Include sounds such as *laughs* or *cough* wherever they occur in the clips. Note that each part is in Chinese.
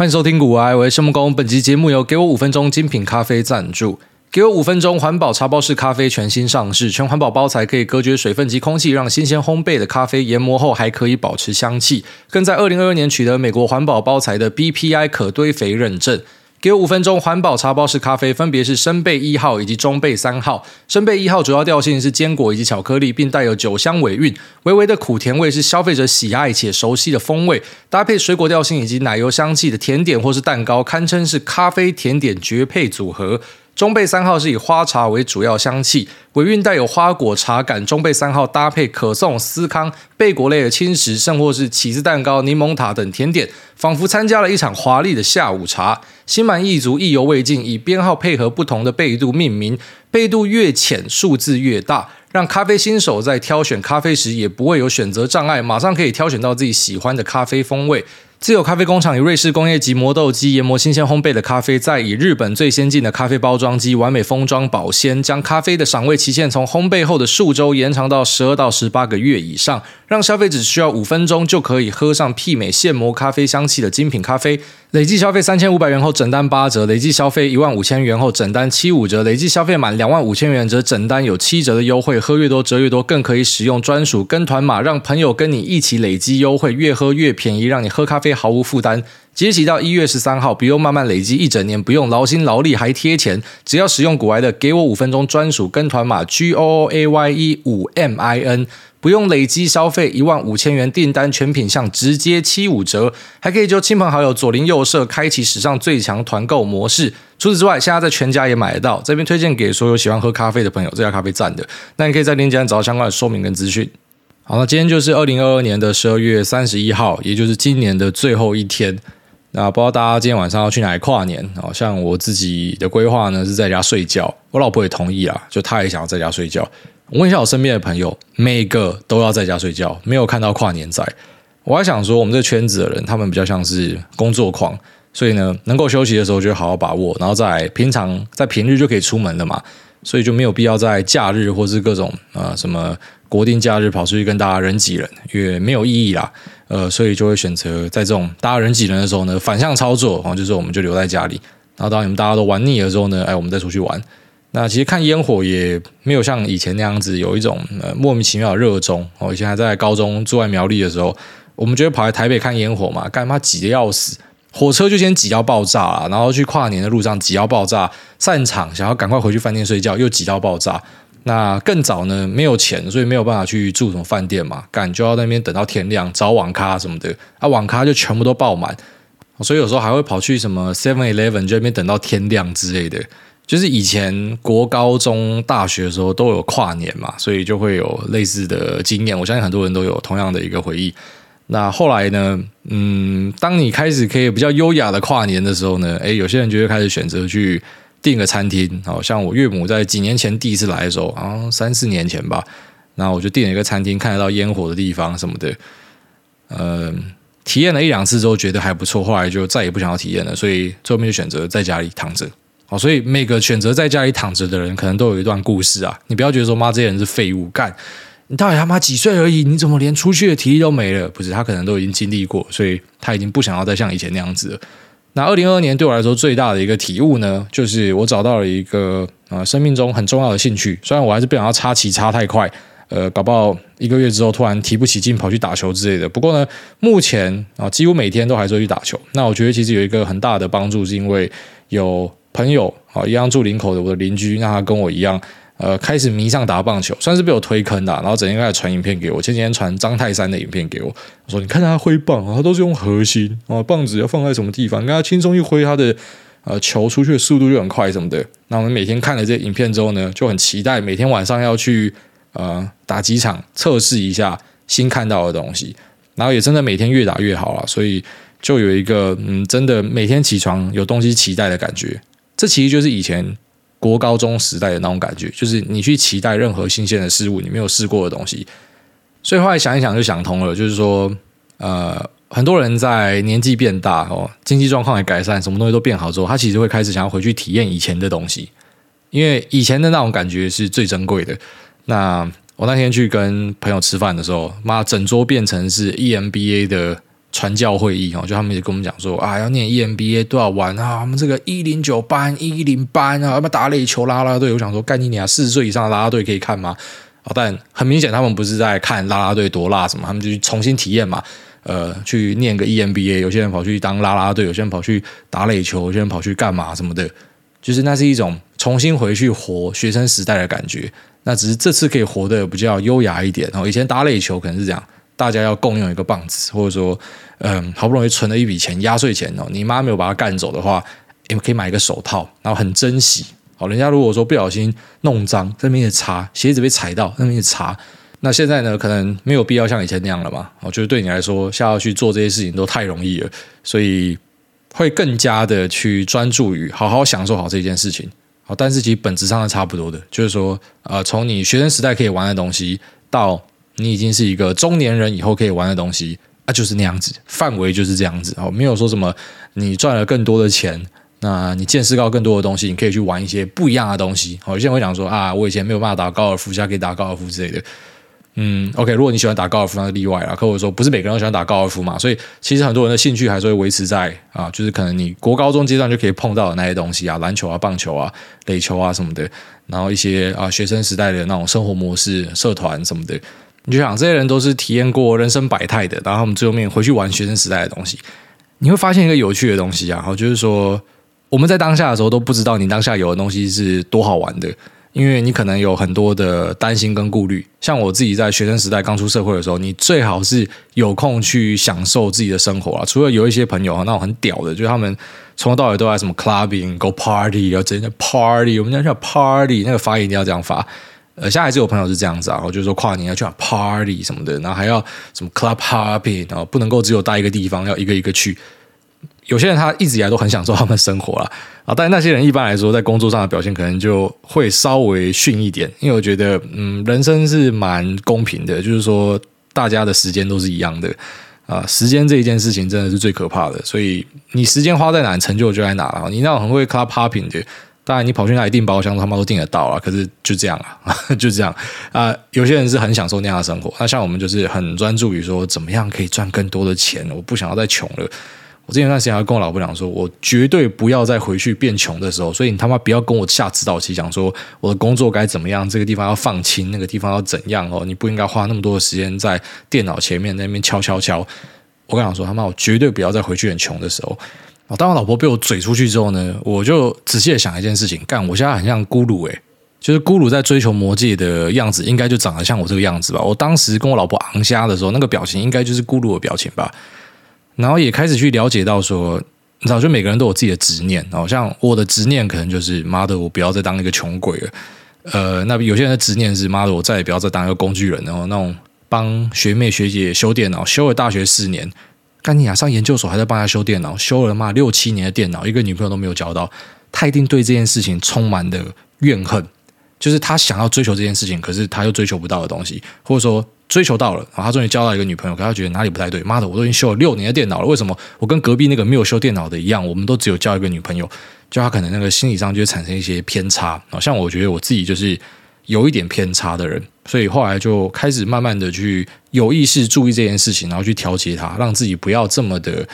欢迎收听股癌，我是木工。本集节目由给我五分钟精品咖啡赞助。给我五分钟环保茶包式咖啡全新上市，全环保包材可以隔绝水分及空气，让新鲜烘焙的咖啡研磨后还可以保持香气。更在二零二二年取得美国环保包材的 BPI 可堆肥认证。给我五分钟环保茶包式咖啡，分别是生焙一号以及中焙三号。生焙一号主要调性是坚果以及巧克力，并带有酒香尾韵，微微的苦甜味是消费者喜爱且熟悉的风味。搭配水果调性以及奶油香气的甜点或是蛋糕，堪称是咖啡甜点绝配组合。中焙三号是以花茶为主要香气，尾韵带有花果茶感。中焙三号搭配可颂、司康、贝果类的轻食，甚或是起司蛋糕、柠檬塔等甜点，仿佛参加了一场华丽的下午茶。心满意足，意犹未尽，以编号配合不同的倍度命名，倍度越浅，数字越大，让咖啡新手在挑选咖啡时也不会有选择障碍，马上可以挑选到自己喜欢的咖啡风味。自有咖啡工厂以瑞士工业级磨豆机研磨新鲜烘焙的咖啡，再以日本最先进的咖啡包装机完美封装保鲜，将咖啡的赏味期限从烘焙后的数周延长到十二到十八个月以上，让消费者只需要五分钟就可以喝上媲美现磨咖啡香气的精品咖啡。累计消费三千五百元后，整单八折；累计消费一万五千元后，整单七五折；累计消费满两万五千元则整单有七折的优惠。喝越多折越多，更可以使用专属跟团码，让朋友跟你一起累积优惠，越喝越便宜，让你喝咖啡毫无负担。即日起到一月十三号，不用慢慢累积一整年，不用劳心劳力还贴钱，只要使用股癌的给我五分钟专属跟团码 G O O A Y E 五 M I N。不用累积消费一万五千元订单，全品项直接七五折，还可以就亲朋好友左邻右舍开启史上最强团购模式。除此之外，现在在全家也买得到。这边推荐给所有喜欢喝咖啡的朋友，这家咖啡赞的。那你可以在链接上找到相关的说明跟资讯。好，那今天就是二零二二年的十二月三十一号，也就是今年的最后一天。那不知道大家今天晚上要去哪里跨年？好像我自己的规划呢是在家睡觉，我老婆也同意啦，就她也想要在家睡觉。我问一下我身边的朋友，每一个都要在家睡觉，没有看到跨年仔。我还想说，我们这圈子的人，他们比较像是工作狂，所以呢，能够休息的时候就好好把握，然后在平常在平日就可以出门了嘛，所以就没有必要在假日或是各种呃什么国定假日跑出去跟大家人挤人，因为没有意义啦。呃，所以就会选择在这种大家人挤人的时候呢，反向操作，然后就是我们就留在家里，然后当你们大家都玩腻了之后呢，哎，我们再出去玩。那其实看烟火也没有像以前那样子有一种呃莫名其妙的热衷哦。以前还在高中住在苗栗的时候，我们觉得跑来台北看烟火嘛，干嘛挤得要死，火车就先挤到爆炸了，然后去跨年的路上挤到爆炸，散场想要赶快回去饭店睡觉又挤到爆炸。那更早呢没有钱，所以没有办法去住什么饭店嘛，赶就要那边等到天亮找网咖什么的啊，网咖就全部都爆满，所以有时候还会跑去什么 Seven Eleven 就那边等到天亮之类的。就是以前国高中大学的时候都有跨年嘛，所以就会有类似的经验。我相信很多人都有同样的一个回忆。那后来呢，嗯，当你开始可以比较优雅的跨年的时候呢，诶，有些人就会开始选择去订个餐厅。好像我岳母在几年前第一次来的时候，啊，三四年前吧，然后我就订了一个餐厅，看得到烟火的地方什么的。嗯，体验了一两次之后觉得还不错，后来就再也不想要体验了，所以最后面就选择在家里躺着。哦，所以每个选择在家里躺着的人，可能都有一段故事啊！你不要觉得说妈这些人是废物，干你到底他妈几岁而已？你怎么连出去的体力都没了？不是，他可能都已经经历过，所以他已经不想要再像以前那样子了。那二零二二年对我来说最大的一个体悟呢，就是我找到了一个呃生命中很重要的兴趣。虽然我还是不想要插旗插太快，呃，搞不好一个月之后突然提不起劲跑去打球之类的。不过呢，目前啊几乎每天都还是会去打球。那我觉得其实有一个很大的帮助，是因为有。朋友啊，一样住林口的我的邻居，那他跟我一样，呃，开始迷上打棒球，算是被我推坑的。然后整天开始传影片给我，前几天传张泰山的影片给我，我说：“你看他挥棒，他都是用核心啊，棒子要放在什么地方，跟他轻松一挥，他的呃球出去的速度就很快什么的。”那我们每天看了这影片之后呢，就很期待每天晚上要去呃打几场，测试一下新看到的东西。然后也真的每天越打越好了，所以就有一个嗯，真的每天起床有东西期待的感觉。这其实就是以前国高中时代的那种感觉，就是你去期待任何新鲜的事物，你没有试过的东西。所以后来想一想就想通了，就是说，呃，很多人在年纪变大哦，经济状况也改善，什么东西都变好之后，他其实会开始想要回去体验以前的东西，因为以前的那种感觉是最珍贵的。那我那天去跟朋友吃饭的时候，妈，整桌变成是 EMBA 的传教会议哦，就他们也跟我们讲说啊，要念 EMBA 多少玩啊，我们这个一零九班、一零班啊，要不打垒球、拉拉队？我想说，干你娘，四十岁以上的拉拉队可以看吗？啊，但很明显，他们不是在看拉拉队多辣什么，他们就去重新体验嘛。呃，去念个 EMBA，有些人跑去当拉拉队，有些人跑去打垒球，有些人跑去干嘛什么的，就是那是一种重新回去活学生时代的感觉。那只是这次可以活得比较优雅一点。然后以前打垒球可能是这样，大家要共用一个棒子，或者说，嗯，好不容易存了一笔钱压岁钱哦，你妈没有把它干走的话，你可以买一个手套，然后很珍惜。好，人家如果说不小心弄脏，在那边擦，鞋子被踩到，那边擦。那现在呢，可能没有必要像以前那样了嘛。我觉得对你来说，下要去做这些事情都太容易了，所以会更加的去专注于好好享受好这件事情。好，但是其实本质上是差不多的，就是说，呃，从你学生时代可以玩的东西，到你已经是一个中年人以后可以玩的东西，啊，就是那样子，范围就是这样子。哦，没有说什么你赚了更多的钱，那你见识到更多的东西，你可以去玩一些不一样的东西。好，有些人会讲说啊，我以前没有办法打高尔夫，现在可以打高尔夫之类的。嗯，OK，如果你喜欢打高尔夫，那是例外啦。可我说，不是每个人都喜欢打高尔夫嘛，所以其实很多人的兴趣还是会维持在啊，就是可能你国高中阶段就可以碰到的那些东西啊，篮球啊、棒球啊、垒球啊什么的，然后一些啊学生时代的那种生活模式、社团什么的，你就想这些人都是体验过人生百态的，然后他们最后面回去玩学生时代的东西，你会发现一个有趣的东西啊，就是说我们在当下的时候都不知道你当下有的东西是多好玩的。因为你可能有很多的担心跟顾虑，像我自己在学生时代刚出社会的时候，你最好是有空去享受自己的生活啊。除了有一些朋友啊，那种很屌的，就是他们从头到尾都在什么 clubbing、go party，要整天 party，我们家叫 party，那个发音一定要这样发。呃，现在还是有朋友是这样子啊，我就是说跨年要去 party 什么的，然后还要什么 club hopping，然后不能够只有待一个地方，要一个一个去。有些人他一直以来都很享受他们生活啦，啊，但那些人一般来说在工作上的表现可能就会稍微逊一点，因为我觉得，嗯，人生是蛮公平的，就是说大家的时间都是一样的啊，时间这一件事情真的是最可怕的，所以你时间花在哪，成就就在哪了。你那种很会 club hopping 的，当然你跑去哪里订包厢，他妈都订得到啊，可是就这样啊，*laughs* 就这样啊，有些人是很享受那样的生活，那像我们就是很专注于说怎么样可以赚更多的钱，我不想要再穷了。我之前那段时间还跟我老婆讲说，我绝对不要再回去变穷的时候，所以你他妈不要跟我下指导棋，讲说我的工作该怎么样，这个地方要放轻，那个地方要怎样哦，你不应该花那么多的时间在电脑前面那边敲敲敲。我跟他说，他妈我绝对不要再回去很穷的时候。当我老婆被我嘴出去之后呢，我就仔细的想一件事情，干，我现在很像咕噜诶，就是咕噜在追求魔界的样子，应该就长得像我这个样子吧。我当时跟我老婆昂虾的时候，那个表情应该就是咕噜的表情吧。然后也开始去了解到说，你知道，就每个人都有自己的执念。好像我的执念可能就是妈的，我不要再当一个穷鬼了。呃，那有些人的执念是妈的，我再也不要再当一个工具人。然后那种帮学妹学姐修电脑，修了大学四年，干你啊，上研究所还在帮他修电脑，修了妈六七年的电脑，一个女朋友都没有交到，他一定对这件事情充满的怨恨。就是他想要追求这件事情，可是他又追求不到的东西，或者说。追求到了，然后他终于交到一个女朋友，可他觉得哪里不太对。妈的，我都已经修了六年的电脑了，为什么我跟隔壁那个没有修电脑的一样，我们都只有交一个女朋友？就他可能那个心理上就会产生一些偏差。像我觉得我自己就是有一点偏差的人，所以后来就开始慢慢的去有意识注意这件事情，然后去调节它，让自己不要这么的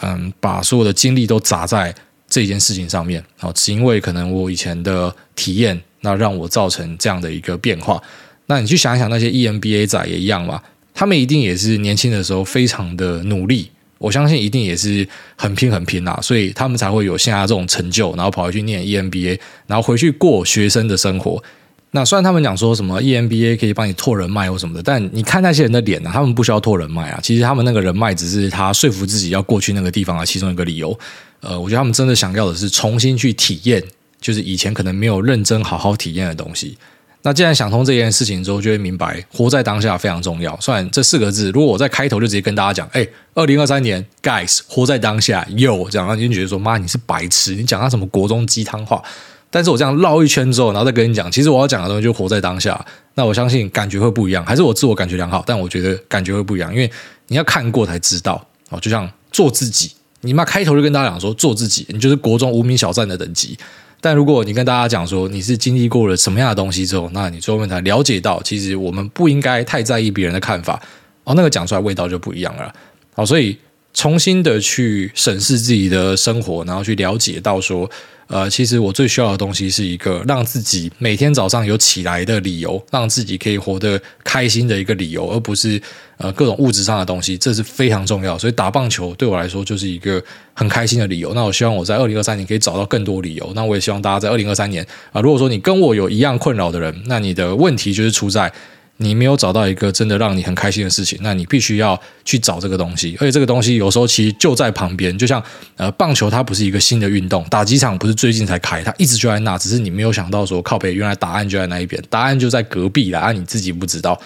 嗯，把所有的精力都砸在这件事情上面。啊，只因为可能我以前的体验，那让我造成这样的一个变化。那你去想一想，那些 EMBA 仔也一样嘛？他们一定也是年轻的时候非常的努力，我相信一定也是很拼很拼啦，所以他们才会有现在这种成就，然后跑回去念 EMBA，然后回去过学生的生活。那虽然他们讲说什么 EMBA 可以帮你拓人脉或什么的，但你看那些人的脸啊，他们不需要拓人脉啊，其实他们那个人脉只是他说服自己要过去那个地方的其中一个理由。呃，我觉得他们真的想要的是重新去体验，就是以前可能没有认真好好体验的东西。那既然想通这件事情之后，就会明白活在当下非常重要。虽然这四个字，如果我在开头就直接跟大家讲，哎，二零二三年，guys，活在当下，有这样，你就觉得说，妈，你是白痴，你讲他什么国中鸡汤话？但是我这样绕一圈之后，然后再跟你讲，其实我要讲的东西就活在当下。那我相信感觉会不一样，还是我自我感觉良好，但我觉得感觉会不一样，因为你要看过才知道哦。就像做自己，你妈开头就跟大家讲说做自己，你就是国中无名小站的等级。但如果你跟大家讲说你是经历过了什么样的东西之后，那你最后面才了解到，其实我们不应该太在意别人的看法哦，那个讲出来味道就不一样了。好，所以重新的去审视自己的生活，然后去了解到说。呃，其实我最需要的东西是一个让自己每天早上有起来的理由，让自己可以活得开心的一个理由，而不是呃各种物质上的东西，这是非常重要。所以打棒球对我来说就是一个很开心的理由。那我希望我在二零二三年可以找到更多理由。那我也希望大家在二零二三年啊、如果说你跟我有一样困扰的人，那你的问题就是出在。你没有找到一个真的让你很开心的事情，那你必须要去找这个东西。而且这个东西有时候其实就在旁边，就像呃棒球，它不是一个新的运动，打击场不是最近才开，它一直就在那，只是你没有想到说靠北，原来答案就在那一边，答案就在隔壁啦，啊，你自己不知道。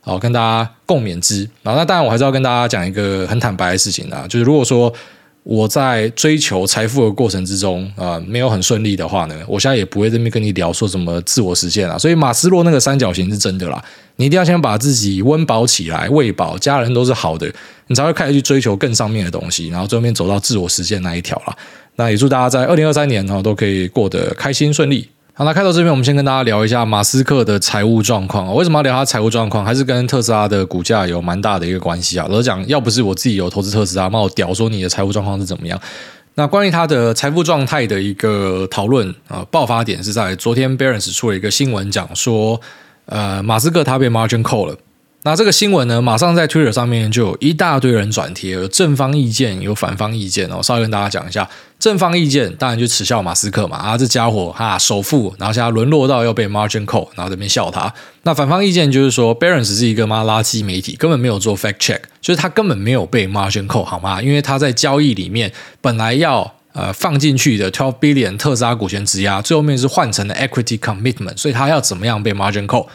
好，跟大家共勉之。然后那当然我还是要跟大家讲一个很坦白的事情啊，就是如果说。我在追求财富的过程之中啊、没有很顺利的话呢，我现在也不会这边跟你聊说什么自我实现啊。所以马斯洛那个三角形是真的啦，你一定要先把自己温饱起来，喂饱，家人都是好的，你才会开始去追求更上面的东西，然后最后面走到自我实现那一条啦。那也祝大家在二零二三年哈都可以过得开心顺利。好，那开头这边我们先跟大家聊一下马斯克的财务状况。为什么要聊他财务状况？还是跟特斯拉的股价有蛮大的一个关系啊。老实讲，要不是我自己有投资特斯拉，那我屌说你的财务状况是怎么样？那关于他的财富状态的一个讨论啊，爆发点是在昨天 Barron's 出了一个新闻，讲说，呃，马斯克他被 Margin 扣了。那这个新闻呢，马上在 Twitter 上面就有一大堆人转贴，有正方意见，有反方意见哦。稍微跟大家讲一下，正方意见当然就耻笑马斯克嘛，啊，这家伙哈首富，然后现在沦落到要被 margin 扣然后这边笑他。那反方意见就是说，Barron's 是一个妈垃圾媒体，根本没有做 fact check，就是他根本没有被 margin 扣好吗？因为他在交易里面本来要呃放进去的12 billion 特斯拉股权质押，最后面是换成了 equity commitment，所以他要怎么样被 margin 扣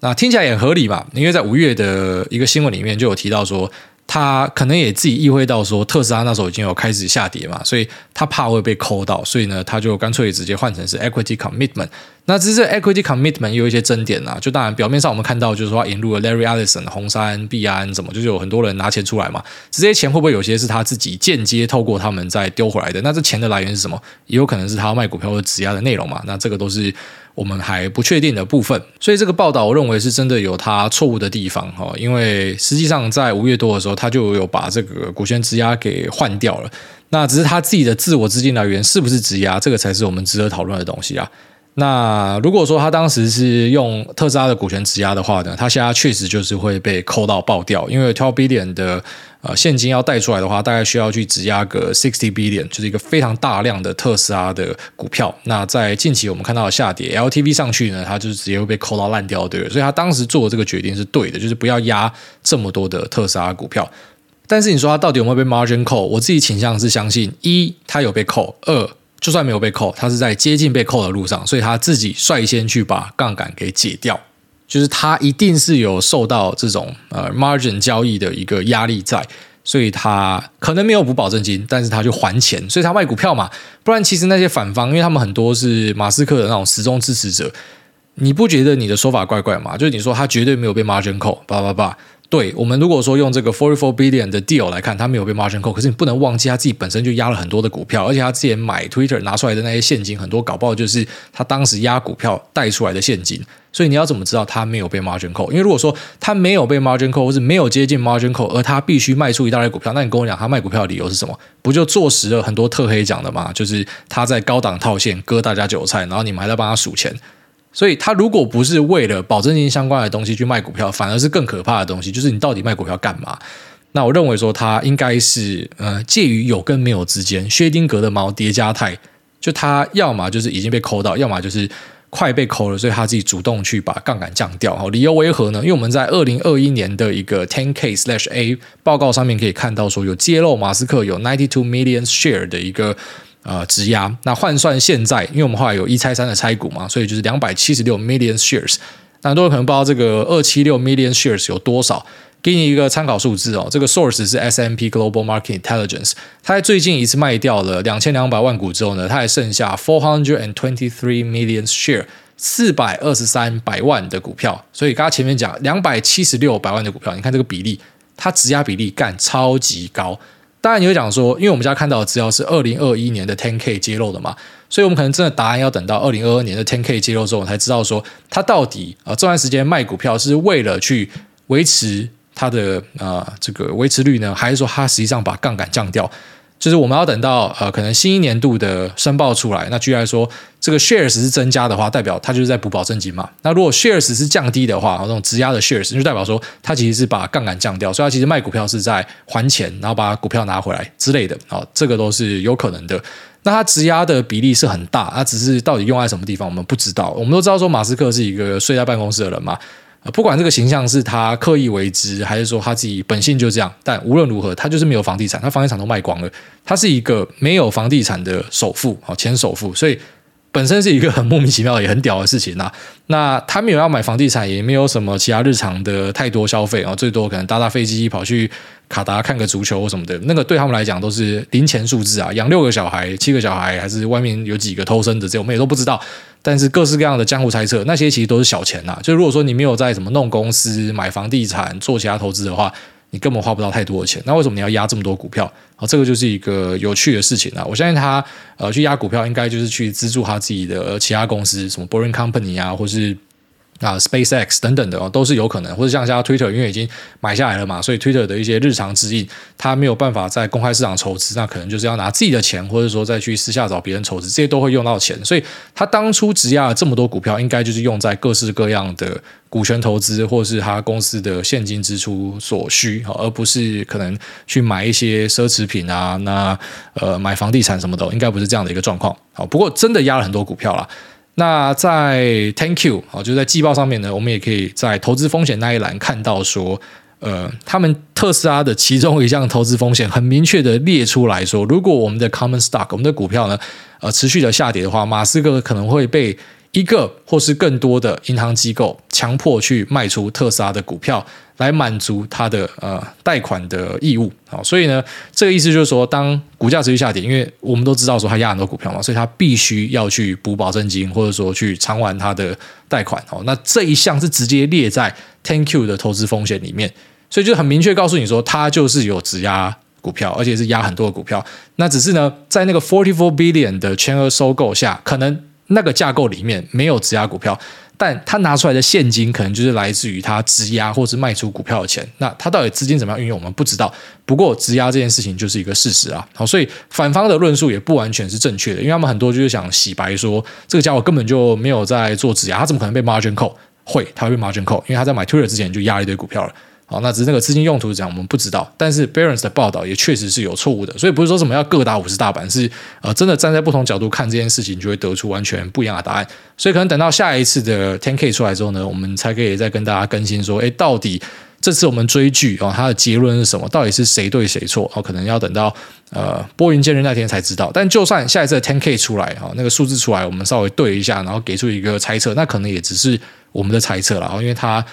那听起来也合理吧？因为在五月的一个新闻里面就有提到说，他可能也自己意会到说，特斯拉那时候已经有开始下跌嘛，所以他怕会被扣到，所以呢，他就干脆直接换成是 equity commitment。那只是 equity commitment 有一些争点啊，就当然表面上我们看到就是说引入了 Larry Ellison、红杉、币安什么，就是有很多人拿钱出来嘛，这些钱会不会有些是他自己间接透过他们再丢回来的？那这钱的来源是什么？也有可能是他要卖股票或质押的内容嘛？那这个都是。我们还不确定的部分，所以这个报道我认为是真的有它错误的地方哈，因为实际上在五月多的时候，他就有把这个股权质押给换掉了，那只是他自己的自我资金来源是不是质押，这个才是我们值得讨论的东西啊。那如果说他当时是用特斯拉的股权质押的话呢，他现在确实就是会被扣到爆掉，因为 twelve billion 的呃现金要贷出来的话，大概需要去质押个 sixty billion，就是一个非常大量的特斯拉的股票。那在近期我们看到下跌，LTV 上去呢，它就是直接会被扣到烂掉，对。所以他当时做的这个决定是对的，就是不要压这么多的特斯拉股票。但是你说他到底有没有被 margin 抠我自己倾向是相信一，他有被扣；二。就算没有被扣，他是在接近被扣的路上，所以他自己率先去把杠杆给解掉，就是他一定是有受到这种呃 margin 交易的一个压力在，所以他可能没有补保证金，但是他就还钱，所以他卖股票嘛，不然其实那些反方，因为他们很多是马斯克的那种死忠支持者，你不觉得你的说法怪怪吗？就是你说他绝对没有被 margin 扣，叭叭叭。对，我们如果说用这个 forty four billion 的 deal 来看，他没有被 margin call，可是你不能忘记他自己本身就压了很多的股票，而且他之前买 Twitter 拿出来的那些现金，很多搞不好就是他当时压股票带出来的现金。所以你要怎么知道他没有被 margin call？因为如果说他没有被 margin call，或是没有接近 margin call，而他必须卖出一大堆股票，那你跟我讲他卖股票的理由是什么？不就坐实了很多特黑讲的吗？就是他在高档套现割大家韭菜，然后你们还在帮他数钱。所以，他如果不是为了保证金相关的东西去卖股票，反而是更可怕的东西，就是你到底卖股票干嘛？那我认为说，他应该是呃介于有跟没有之间，薛丁格的猫叠加态，就他要么就是已经被抠到，要么就是快被抠了，所以他自己主动去把杠杆降掉。好，理由为何呢？因为我们在二零二一年的一个 Ten K Slash A 报告上面可以看到说，有揭露马斯克有 ninety two million share 的一个。呃，质押那换算现在，因为我们后来有一拆三的拆股嘛，所以就是两百七十六 million shares。那很多人可能不知道这个二七六 million shares 有多少，给你一个参考数字哦。这个 source 是 S M P Global Market Intelligence，它在最近一次卖掉了两千两百万股之后呢，它还剩下 four hundred and twenty three million share，四百二十三百万的股票。所以刚刚前面讲两百七十六百万的股票，你看这个比例，它质押比例干超级高。当然你会讲说，因为我们家看到的资料是二零二一年的 Ten K 揭露的嘛，所以我们可能真的答案要等到二零二二年的 Ten K 揭露之后，才知道说他到底啊这段时间卖股票是为了去维持他的啊这个维持率呢，还是说他实际上把杠杆降掉？就是我们要等到呃可能新一年度的申报出来，那居然说，这个 shares 是增加的话，代表它就是在补保证金嘛。那如果 shares 是降低的话，那种质押的 shares 就代表说它其实是把杠杆降掉，所以它其实卖股票是在还钱，然后把股票拿回来之类的。好，这个都是有可能的。那它质押的比例是很大，它只是到底用在什么地方，我们不知道。我们都知道说马斯克是一个睡在办公室的人嘛。不管这个形象是他刻意为之，还是说他自己本性就这样，但无论如何，他就是没有房地产，他房地产都卖光了，他是一个没有房地产的首富，好，前首富，所以本身是一个很莫名其妙也很屌的事情呐。那他没有要买房地产，也没有什么其他日常的太多消费啊，最多可能搭搭飞机跑去卡达看个足球什么的，那个对他们来讲都是零钱数字啊。养六个小孩、七个小孩，还是外面有几个偷生的，这我们也都不知道。但是各式各样的江湖猜测，那些其实都是小钱呐。就如果说你没有在什么弄公司、买房地产、做其他投资的话，你根本花不到太多的钱。那为什么你要压这么多股票？啊，这个就是一个有趣的事情啊。我相信他呃去压股票，应该就是去资助他自己的其他公司，什么 Boring Company 啊，或是。啊，SpaceX 等等的哦，都是有可能，或者像像 Twitter，因为已经买下来了嘛，所以 Twitter 的一些日常指引，它没有办法在公开市场筹资，那可能就是要拿自己的钱，或者说再去私下找别人筹资，这些都会用到钱。所以他当初质押了这么多股票，应该就是用在各式各样的股权投资，或是他公司的现金支出所需，而不是可能去买一些奢侈品啊，那呃买房地产什么的，应该不是这样的一个状况。好，不过真的压了很多股票啦。那在 Thank you 啊，就在季报上面呢，我们也可以在投资风险那一栏看到说，呃，他们特斯拉的其中一项投资风险很明确的列出来说，如果我们的 common stock 我们的股票呢，呃，持续的下跌的话，马斯克可能会被一个或是更多的银行机构强迫去卖出特斯拉的股票，来满足他的呃贷款的义务。好，所以呢，这个意思就是说，当股价持续下跌，因为我们都知道说他押很多股票嘛，所以他必须要去补保证金，或者说去偿还他的贷款。好，那这一项是直接列在 Ten Q 的投资风险里面，所以就很明确告诉你说，他就是有质押股票，而且是押很多的股票。那只是呢，在那个 Forty Four billion 的全额收购下，可能。那个架构里面没有质押股票，但他拿出来的现金可能就是来自于他质押或是卖出股票的钱。那他到底资金怎么样运用，我们不知道。不过质押这件事情就是一个事实啊。好，所以反方的论述也不完全是正确的，因为他们很多就是想洗白说，这个家伙根本就没有在做质押，他怎么可能被 margin call？会，他会被 margin call，因为他在买 Twitter 之前就押了一堆股票了。好，那只是那个资金用途是怎样，我们不知道。但是 Barron's 的报道也确实是有错误的，所以不是说什么要各打五十大板，是呃真的站在不同角度看这件事情，就会得出完全不一样的答案。所以可能等到下一次的 10K 出来之后呢，我们才可以再跟大家更新说，哎，到底这次我们追剧哦，它的结论是什么？到底是谁对谁错？哦，可能要等到呃拨云见日那天才知道。但就算下一次的 10K 出来啊，那个数字出来，我们稍微对一下，然后给出一个猜测，那可能也只是我们的猜测了。因为他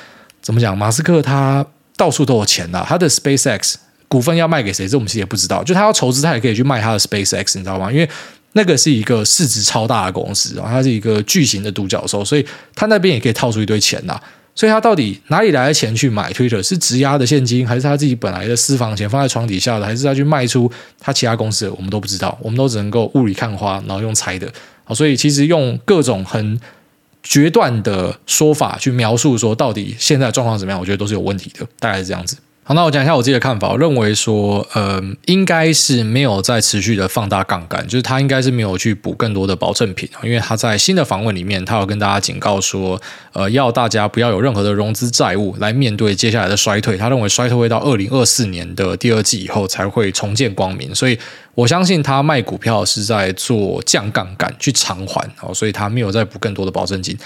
怎么讲，马斯克他。到处都有钱呐，他的 SpaceX 股份要卖给谁？这我们其实也不知道。就他要筹资，他也可以去卖他的 SpaceX，你知道吗？因为那个是一个市值超大的公司啊，它是一个巨型的独角兽，所以他那边也可以套出一堆钱呐。所以他到底哪里来的钱去买 Twitter？是质押的现金，还是他自己本来的私房钱放在床底下的，还是他去卖出他其他公司的？我们都不知道，我们都只能够雾里看花，然后用猜的。好，所以其实用各种很。决断的说法去描述说到底现在状况怎么样？我觉得都是有问题的，大概是这样子。好，那我讲一下我自己的看法。我认为说，呃，应该是没有在持续的放大杠杆，就是他应该是没有去补更多的保证品，因为他在新的访问里面，他有跟大家警告说，呃，要大家不要有任何的融资债务来面对接下来的衰退。他认为衰退会到二零二四年的第二季以后才会重见光明，所以我相信他卖股票是在做降杠杆去偿还，哦，所以他没有再补更多的保证金。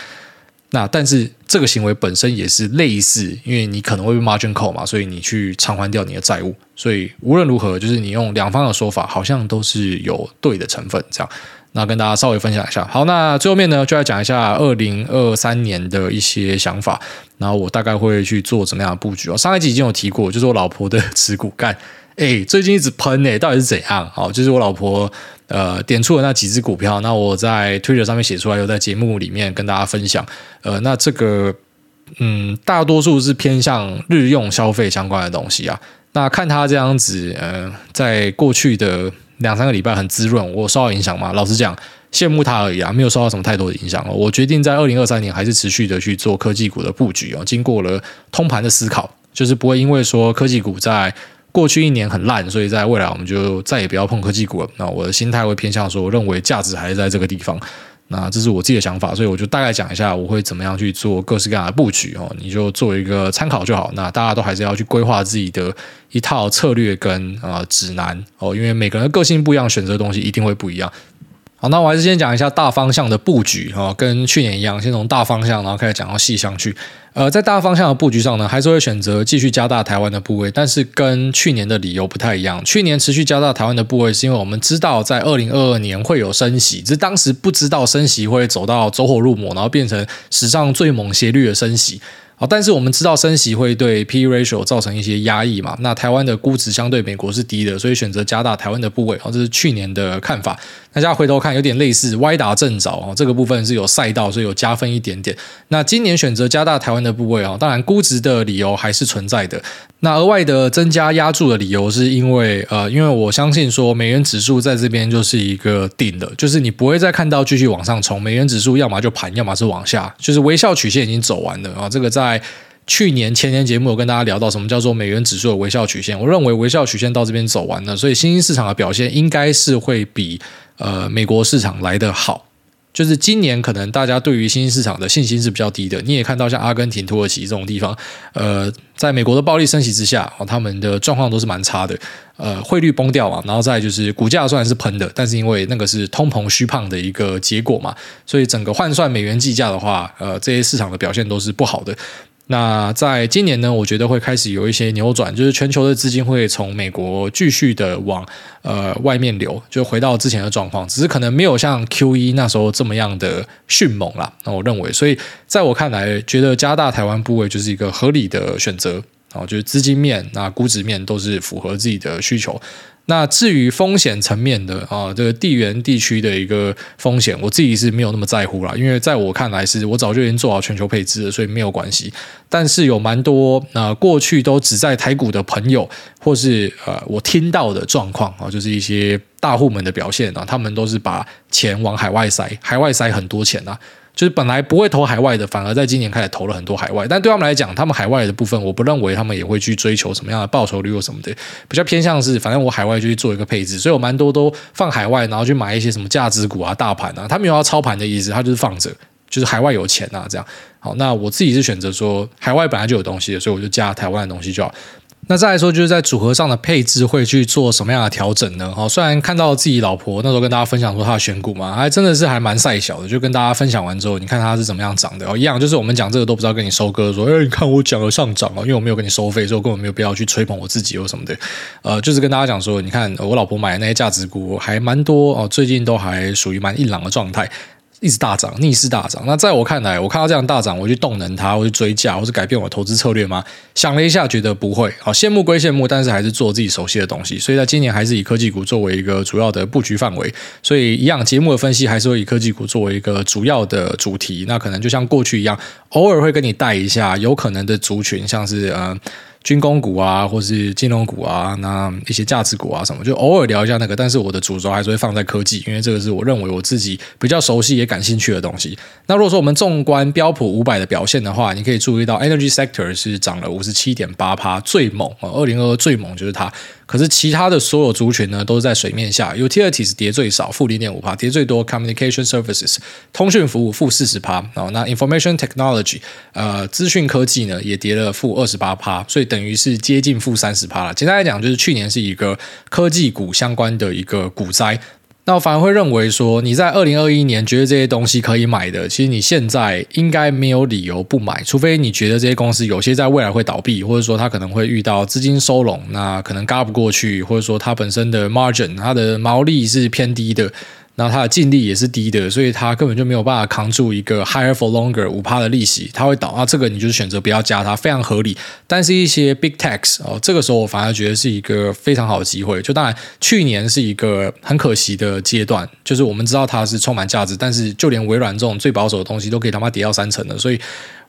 那但是这个行为本身也是类似，因为你可能会被 margin call 嘛，所以你去偿还掉你的债务。所以无论如何，就是你用两方的说法，好像都是有对的成分。这样，那跟大家稍微分享一下。好，那最后面呢，就来讲一下二零二三年的一些想法。然后我大概会去做怎么样的布局哦。上一集已经有提过，就是我老婆的 *laughs* 持股干，哎，最近一直喷哎，到底是怎样？好，就是我老婆。呃，点出了那几只股票，那我在 Twitter 上面写出来，又在节目里面跟大家分享。呃，那这个，嗯，大多数是偏向日用消费相关的东西啊。那看他这样子，呃，在过去的两三个礼拜很滋润，我受到影响吗？老实讲，羡慕他而已啊，没有受到什么太多的影响。我决定在二零二三年还是持续的去做科技股的布局哦。经过了通盘的思考，就是不会因为说科技股在过去一年很烂，所以在未来我们就再也不要碰科技股了。那我的心态会偏向说，我认为价值还是在这个地方。那这是我自己的想法，所以我就大概讲一下我会怎么样去做各式各样的布局哦，你就做一个参考就好。那大家都还是要去规划自己的一套策略跟啊指南哦，因为每个人的个性不一样，选择的东西一定会不一样。好，那我还是先讲一下大方向的布局哈，跟去年一样，先从大方向，然后开始讲到细项去。呃，在大方向的布局上呢，还是会选择继续加大台湾的部位，但是跟去年的理由不太一样。去年持续加大台湾的部位，是因为我们知道在二零二二年会有升息，只是当时不知道升息会走到走火入魔，然后变成史上最猛斜率的升息。好，但是我们知道升息会对 PE ratio 造成一些压抑嘛？那台湾的估值相对美国是低的，所以选择加大台湾的部位。好，这是去年的看法。大家回头看，有点类似歪打正着哦。这个部分是有赛道，所以有加分一点点。那今年选择加大台湾的部位啊，当然估值的理由还是存在的。那额外的增加压注的理由，是因为呃，因为我相信说美元指数在这边就是一个顶的，就是你不会再看到继续往上冲。美元指数要么就盘，要么是往下，就是微笑曲线已经走完了啊。这个在去年前年节目有跟大家聊到什么叫做美元指数的微笑曲线，我认为微笑曲线到这边走完了，所以新兴市场的表现应该是会比呃美国市场来得好。就是今年可能大家对于新兴市场的信心是比较低的，你也看到像阿根廷、土耳其这种地方，呃，在美国的暴力升级之下，他们的状况都是蛮差的，呃，汇率崩掉嘛，然后再就是股价虽然是喷的，但是因为那个是通膨虚胖的一个结果嘛，所以整个换算美元计价的话，呃，这些市场的表现都是不好的。那在今年呢，我觉得会开始有一些扭转，就是全球的资金会从美国继续的往呃外面流，就回到之前的状况，只是可能没有像 QE 那时候这么样的迅猛啦。那我认为，所以在我看来，觉得加大台湾部位就是一个合理的选择。哦，就是资金面、那估值面都是符合自己的需求。那至于风险层面的啊，这个地缘地区的一个风险，我自己是没有那么在乎啦，因为在我看来，是我早就已经做好全球配置了，所以没有关系。但是有蛮多啊，过去都只在台股的朋友，或是呃，我听到的状况啊，就是一些大户们的表现啊，他们都是把钱往海外塞，海外塞很多钱啊。就是本来不会投海外的，反而在今年开始投了很多海外。但对他们来讲，他们海外的部分，我不认为他们也会去追求什么样的报酬率或什么的，比较偏向是，反正我海外就去做一个配置。所以我蛮多都放海外，然后去买一些什么价值股啊、大盘啊。他没有要操盘的意思，他就是放着，就是海外有钱啊这样。好，那我自己是选择说，海外本来就有东西，所以我就加台湾的东西就好。那再来说，就是在组合上的配置会去做什么样的调整呢？好，虽然看到自己老婆那时候跟大家分享说她的选股嘛，还真的是还蛮赛小的。就跟大家分享完之后，你看它是怎么样涨的哦，一样就是我们讲这个都不知道跟你收割说，哎，你看我讲了上涨哦，因为我没有跟你收费，所以我根本没有必要去吹捧我自己或什么的。呃，就是跟大家讲说，你看我老婆买的那些价值股还蛮多哦，最近都还属于蛮硬朗的状态。一直大涨，逆势大涨。那在我看来，我看到这样大涨，我去动能它，我去追价，或是改变我投资策略吗？想了一下，觉得不会。好，羡慕归羡慕，但是还是做自己熟悉的东西。所以在今年，还是以科技股作为一个主要的布局范围。所以一样，节目的分析还是会以科技股作为一个主要的主题。那可能就像过去一样，偶尔会跟你带一下有可能的族群，像是呃。军工股啊，或是金融股啊，那一些价值股啊什么，就偶尔聊一下那个。但是我的主轴还是会放在科技，因为这个是我认为我自己比较熟悉也感兴趣的东西。那如果说我们纵观标普五百的表现的话，你可以注意到 Energy Sector 是涨了五十七点八趴，最猛！二零二二最猛就是它。可是其他的所有族群呢，都是在水面下。Utilities 跌最少，负零点五帕；跌最多，Communication Services 通讯服务负四十帕。哦，那 Information Technology 呃资讯科技呢，也跌了负二十八帕，所以等于是接近负三十帕了。简单来讲，就是去年是一个科技股相关的一个股灾。那我反而会认为说，你在二零二一年觉得这些东西可以买的，其实你现在应该没有理由不买，除非你觉得这些公司有些在未来会倒闭，或者说它可能会遇到资金收拢，那可能嘎不过去，或者说它本身的 margin 它的毛利是偏低的。那它的净利也是低的，所以它根本就没有办法扛住一个 higher for longer 五趴的利息，它会倒。那这个你就是选择不要加它，非常合理。但是，一些 big techs 哦，这个时候我反而觉得是一个非常好的机会。就当然，去年是一个很可惜的阶段，就是我们知道它是充满价值，但是就连微软这种最保守的东西都可以他妈跌到三成的，所以。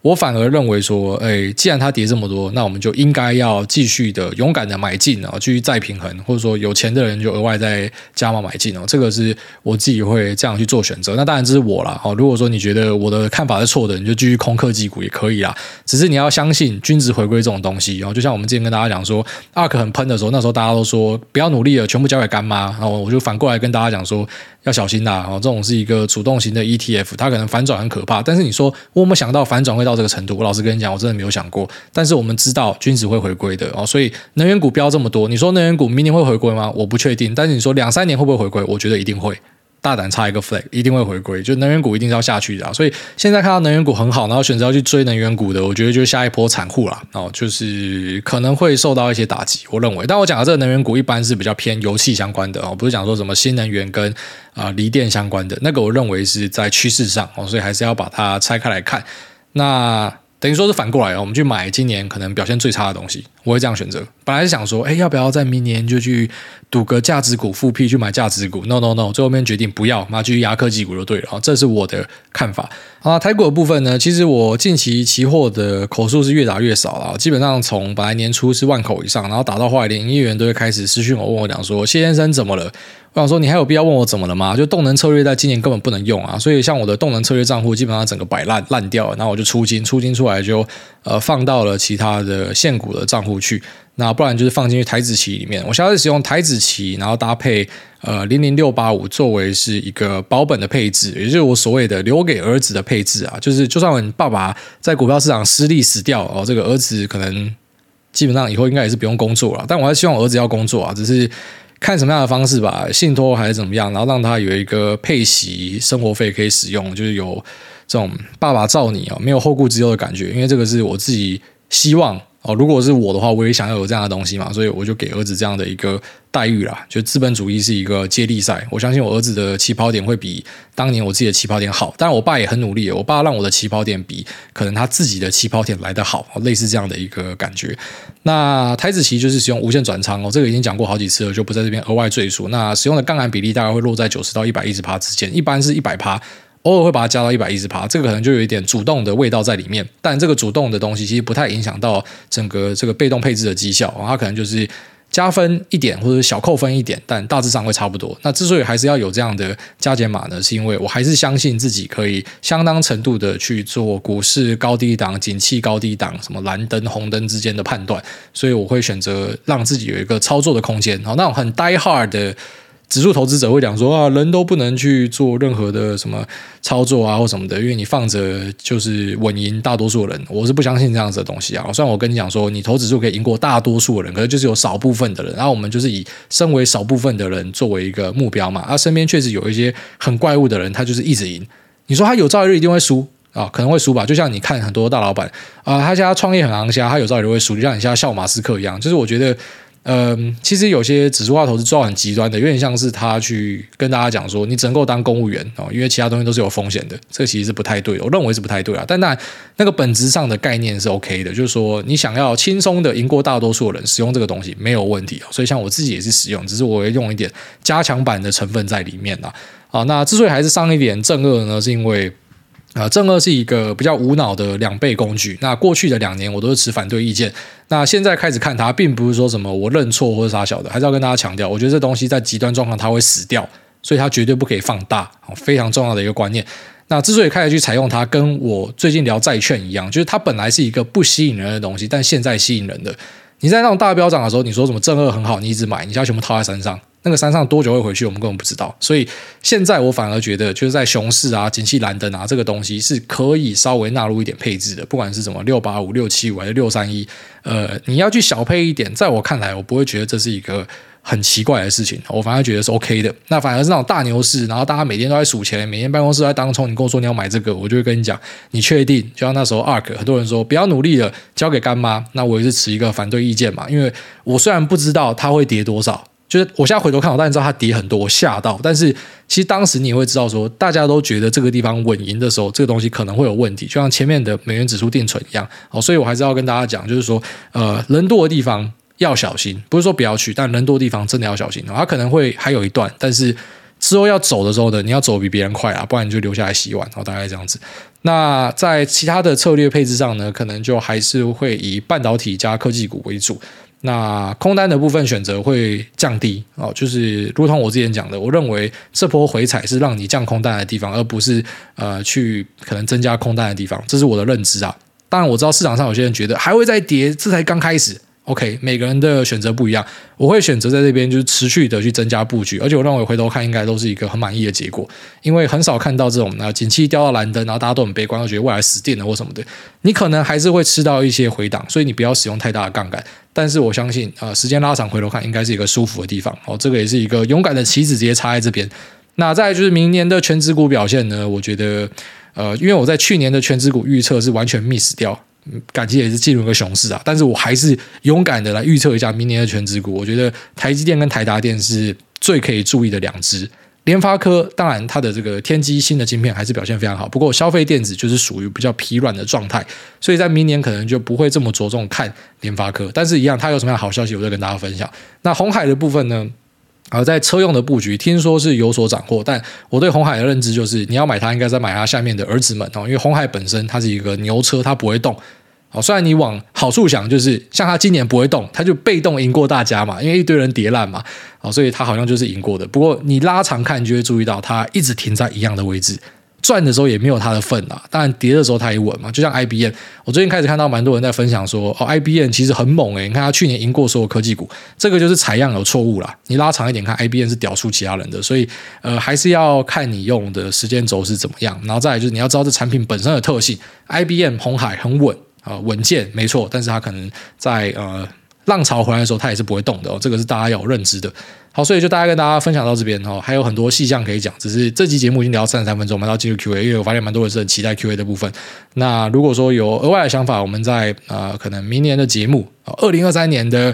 我反而认为说，哎，既然它跌这么多，那我们就应该要继续的勇敢的买进啊，继续再平衡，或者说有钱的人就额外再加码买进哦。这个是我自己会这样去做选择。那当然这是我啦。哦，如果说你觉得我的看法是错的，你就继续空科技股也可以啦。只是你要相信均值回归这种东西。然后就像我们之前跟大家讲说，ARK 很喷的时候，那时候大家都说不要努力了，全部交给干妈。然后我就反过来跟大家讲说。要小心啦！哦，这种是一个主动型的 ETF，它可能反转很可怕。但是你说我有没有想到反转会到到这个程度？我老实跟你讲，我真的没有想过。但是我们知道均值会回归的哦，所以能源股飙这么多，你说能源股明年会回归吗？我不确定。但是你说两三年会不会回归？我觉得一定会。大胆插一个 flag，一定会回归，就能源股一定是要下去的，所以现在看到能源股很好，然后选择要去追能源股的，我觉得就是下一波产户啦，哦，就是可能会受到一些打击，我认为。但我讲的这个能源股一般是比较偏油气相关的哦，不是讲说什么新能源跟啊锂电相关的，那个我认为是在趋势上哦，所以还是要把它拆开来看。那。等于说是反过来哦，我们去买今年可能表现最差的东西，我会这样选择。本来是想说，哎，要不要在明年就去赌个价值股复辟，去买价值股？No No No，最后面决定不要，那继续压科技股就对了。这是我的看法。啊，台股的部分呢，其实我近期期货的口数是越打越少了，基本上从本来年初是万口以上，然后打到后来连营业员都会开始私讯我，问我讲说，谢先生怎么了？我想说，你还有必要问我怎么了吗？就动能策略在今年根本不能用啊，所以像我的动能策略账户基本上整个摆烂烂掉了，然后我就出金，出金出来就呃放到了其他的现股的账户不去，那不然就是放进去台子棋里面。我现在使用台子棋，然后搭配呃零零六八五作为是一个保本的配置，也就是我所谓的留给儿子的配置啊，就是就算爸爸在股票市场失利死掉哦，这个儿子可能基本上以后应该也是不用工作了，但我还希望儿子要工作啊，只是。看什么样的方式吧，信托还是怎么样，然后让他有一个配息生活费可以使用，就是有这种爸爸罩你啊，没有后顾之忧的感觉。因为这个是我自己希望哦，如果是我的话，我也想要有这样的东西嘛，所以我就给儿子这样的一个待遇啦。就资本主义是一个接力赛，我相信我儿子的起跑点会比当年我自己的起跑点好。但，我爸也很努力，我爸让我的起跑点比可能他自己的起跑点来得好，类似这样的一个感觉。那台指期就是使用无限转仓哦，这个已经讲过好几次了，就不在这边额外赘述。那使用的杠杆比例大概会落在九十到一百一十趴之间，一般是一百趴，偶尔会把它加到一百一十趴，这个可能就有一点主动的味道在里面。但这个主动的东西其实不太影响到整个这个被动配置的绩效，它可能就是。加分一点或者小扣分一点，但大致上会差不多。那之所以还是要有这样的加减码呢，是因为我还是相信自己可以相当程度的去做股市高低档、景气高低档、什么蓝灯红灯之间的判断，所以我会选择让自己有一个操作的空间。好，那种很 die hard 的。指数投资者会讲说啊，人都不能去做任何的什么操作啊，或什么的，因为你放着就是稳赢大多数人。我是不相信这样子的东西啊。虽然我跟你讲说，你投指数可以赢过大多数人，可是就是有少部分的人。然后我们就是以身为少部分的人作为一个目标嘛。啊，身边确实有一些很怪物的人，他就是一直赢。你说他有朝一日一定会输啊？可能会输吧。就像你看很多大老板啊，他家创业很昂虾，他有朝一日会输，就像你现在笑马斯克一样。就是我觉得。嗯，其实有些指数化投资做很极端的，有点像是他去跟大家讲说，你只能够当公务员哦，因为其他东西都是有风险的，这其实是不太对的，我认为是不太对啊。但那那个本质上的概念是 OK 的，就是说你想要轻松的赢过大多数人，使用这个东西没有问题啊。所以像我自己也是使用，只是我会用一点加强版的成分在里面啦。啊，那之所以还是上一点正二呢，是因为。啊，正二是一个比较无脑的两倍工具。那过去的两年我都是持反对意见。那现在开始看它，并不是说什么我认错或者啥小的，还是要跟大家强调，我觉得这东西在极端状况它会死掉，所以它绝对不可以放大。非常重要的一个观念。那之所以开始去采用它，跟我最近聊债券一样，就是它本来是一个不吸引人的东西，但现在吸引人的。你在那种大飙涨的时候，你说什么正二很好，你一直买，你现在全部套在身上。那个山上多久会回去，我们根本不知道。所以现在我反而觉得，就是在熊市啊、景气蓝灯啊这个东西是可以稍微纳入一点配置的，不管是什么六八五、六七五还是六三一，呃，你要去小配一点，在我看来，我不会觉得这是一个很奇怪的事情，我反而觉得是 OK 的。那反而是那种大牛市，然后大家每天都在数钱，每天办公室在当冲，你跟我说你要买这个，我就会跟你讲，你确定？就像那时候 ARK，很多人说不要努力了，交给干妈，那我也是持一个反对意见嘛，因为我虽然不知道它会跌多少。就是我现在回头看，我当然知道它跌很多，我吓到。但是其实当时你也会知道说，大家都觉得这个地方稳赢的时候，这个东西可能会有问题，就像前面的美元指数定存一样。哦，所以我还是要跟大家讲，就是说，呃，人多的地方要小心，不是说不要去，但人多的地方真的要小心。它可能会还有一段，但是之后要走的时候呢，你要走比别人快啊，不然你就留下来洗碗。然后大概这样子。那在其他的策略配置上呢，可能就还是会以半导体加科技股为主。那空单的部分选择会降低哦，就是如同我之前讲的，我认为这波回踩是让你降空单的地方，而不是呃去可能增加空单的地方，这是我的认知啊。当然我知道市场上有些人觉得还会再跌，这才刚开始。OK，每个人的选择不一样，我会选择在这边就是持续的去增加布局，而且我认为回头看应该都是一个很满意的结果，因为很少看到这种啊，景气掉到蓝灯，然后大家都很悲观，都觉得未来死定了或什么的，你可能还是会吃到一些回档，所以你不要使用太大的杠杆。但是我相信啊、呃，时间拉长回头看，应该是一个舒服的地方。哦，这个也是一个勇敢的棋子，直接插在这边。那再就是明年的全职股表现呢？我觉得呃，因为我在去年的全职股预测是完全 miss 掉。感觉也是进入一个熊市啊，但是我还是勇敢的来预测一下明年的全职股。我觉得台积电跟台达电是最可以注意的两只。联发科当然它的这个天玑新的晶片还是表现非常好，不过消费电子就是属于比较疲软的状态，所以在明年可能就不会这么着重看联发科。但是，一样它有什么样的好消息，我再跟大家分享。那红海的部分呢？而在车用的布局，听说是有所斩获，但我对红海的认知就是，你要买它，应该在买它下面的儿子们哦，因为红海本身它是一个牛车，它不会动。哦，虽然你往好处想，就是像它今年不会动，它就被动赢过大家嘛，因为一堆人跌烂嘛，哦，所以它好像就是赢过的。不过你拉长看，就会注意到它一直停在一样的位置。赚的时候也没有它的份啊，当然跌的时候它也稳嘛。就像 IBM，我最近开始看到蛮多人在分享说，哦，IBM 其实很猛诶、你看它去年赢过所有科技股，这个就是采样有错误啦。你拉长一点看，IBM 是屌出其他人的，所以呃还是要看你用的时间轴是怎么样。然后再来就是你要知道这产品本身的特性，IBM 红海很稳啊、呃，稳健没错，但是它可能在呃。浪潮回来的时候，它也是不会动的哦，这个是大家要有认知的。好，所以就大家跟大家分享到这边哦，还有很多细项可以讲，只是这期节目已经聊三十三分钟，我们要进入 Q&A，因为我发现蛮多人是很期待 Q&A 的部分。那如果说有额外的想法，我们在呃可能明年的节目，二零二三年的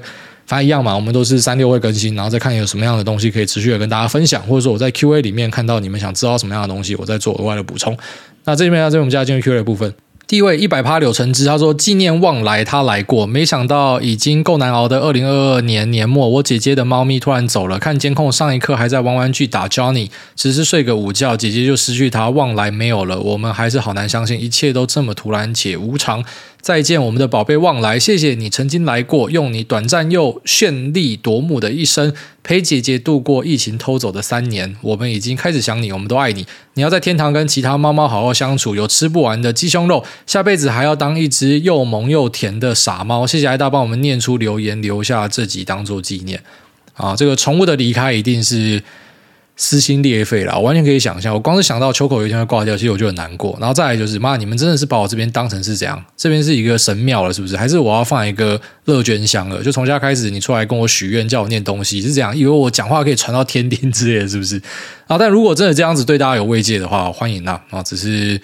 反正一样嘛，我们都是三六会更新，然后再看有什么样的东西可以持续的跟大家分享，或者说我在 Q&A 里面看到你们想知道什么样的东西，我再做额外的补充。那这边呢，这边我们就要进入 Q&A 的部分。第一位一百趴柳橙汁，他说纪念旺来他来过，没想到已经够难熬的二零二二年年末，我姐姐的猫咪突然走了，看监控上一刻还在玩玩具打 Johnny，只是睡个午觉，姐姐就失去他，旺来没有了，我们还是好难相信一切都这么突然且无常。再见，我们的宝贝旺来，谢谢你曾经来过，用你短暂又绚丽夺目的一生陪姐姐度过疫情偷走的三年。我们已经开始想你，我们都爱你。你要在天堂跟其他猫猫好好相处，有吃不完的鸡胸肉，下辈子还要当一只又萌又甜的傻猫。谢谢艾大帮我们念出留言，留下这集当做纪念。啊，这个宠物的离开一定是。撕心裂肺了，我完全可以想象。我光是想到秋口有一天会挂掉，其实我就很难过。然后再来就是，妈，你们真的是把我这边当成是怎样？这边是一个神庙了，是不是？还是我要放一个乐捐箱了？就从家开始，你出来跟我许愿，叫我念东西，是这样？以为我讲话可以传到天庭之类的，是不是？啊，但如果真的这样子对大家有慰藉的话，欢迎啦！啊，只是。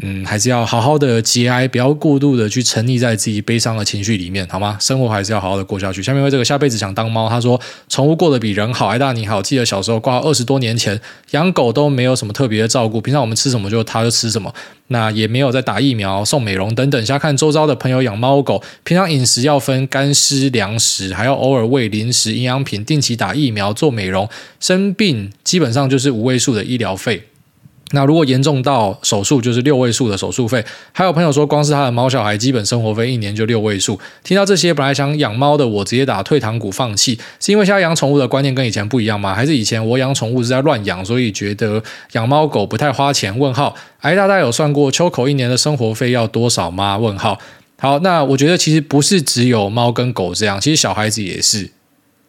嗯，还是要好好的节哀，不要过度的去沉溺在自己悲伤的情绪里面，好吗？生活还是要好好的过下去。下面为这个下辈子想当猫，他说宠物过得比人好。艾大你好，记得小时候挂二十多年前养狗都没有什么特别的照顾，平常我们吃什么就它就吃什么，那也没有在打疫苗、送美容等等。下看周遭的朋友养猫狗，平常饮食要分干湿粮食，还要偶尔喂零食、营养品，定期打疫苗、做美容，生病基本上就是五位数的医疗费。那如果严重到手术，就是六位数的手术费。还有朋友说，光是他的猫小孩，基本生活费一年就六位数。听到这些，本来想养猫的我，直接打退堂鼓放弃。是因为现在养宠物的观念跟以前不一样吗？还是以前我养宠物是在乱养，所以觉得养猫狗不太花钱？问号。哎，大家有算过秋口一年的生活费要多少吗？问号。好，那我觉得其实不是只有猫跟狗这样，其实小孩子也是。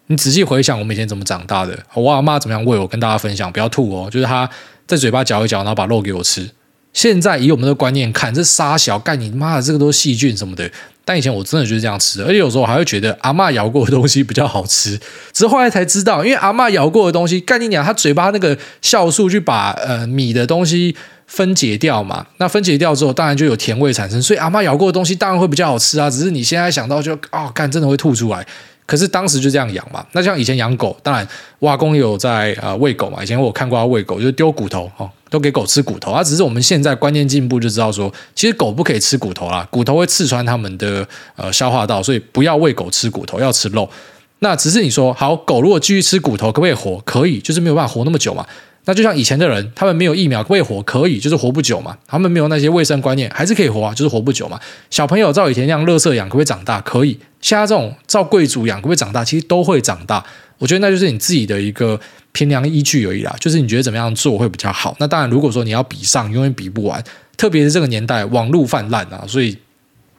你仔细回想，我们以前怎么长大的？我阿妈怎么样喂我？跟大家分享，不要吐哦，就是他。在嘴巴嚼一嚼，然后把肉给我吃。现在以我们的观念看，这杀小干你妈的，这个都是细菌什么的。但以前我真的就是这样吃，而且有时候我还会觉得阿嬷咬过的东西比较好吃。只是后来才知道，因为阿嬷咬过的东西，干你娘，她嘴巴那个酵素去把呃米的东西分解掉嘛。那分解掉之后，当然就有甜味产生。所以阿嬷咬过的东西当然会比较好吃啊。只是你现在想到就哦，干真的会吐出来。可是当时就这样养嘛，那像以前养狗，当然瓦工有在呃喂狗嘛。以前我看过他喂狗，就丢骨头哦，都给狗吃骨头。啊，只是我们现在观念进步，就知道说，其实狗不可以吃骨头啦，骨头会刺穿它们的呃消化道，所以不要喂狗吃骨头，要吃肉。那只是你说好，狗如果继续吃骨头，可不可以活？可以，就是没有办法活那么久嘛。那就像以前的人，他们没有疫苗可以活，可以就是活不久嘛。他们没有那些卫生观念，还是可以活啊，就是活不久嘛。小朋友照以前那样乐色养，可不可以长大？可以。现在这种照贵族养，可不可以长大？其实都会长大。我觉得那就是你自己的一个评量依据而已啦。就是你觉得怎么样做会比较好？那当然，如果说你要比上，永远比不完。特别是这个年代，网络泛滥啊，所以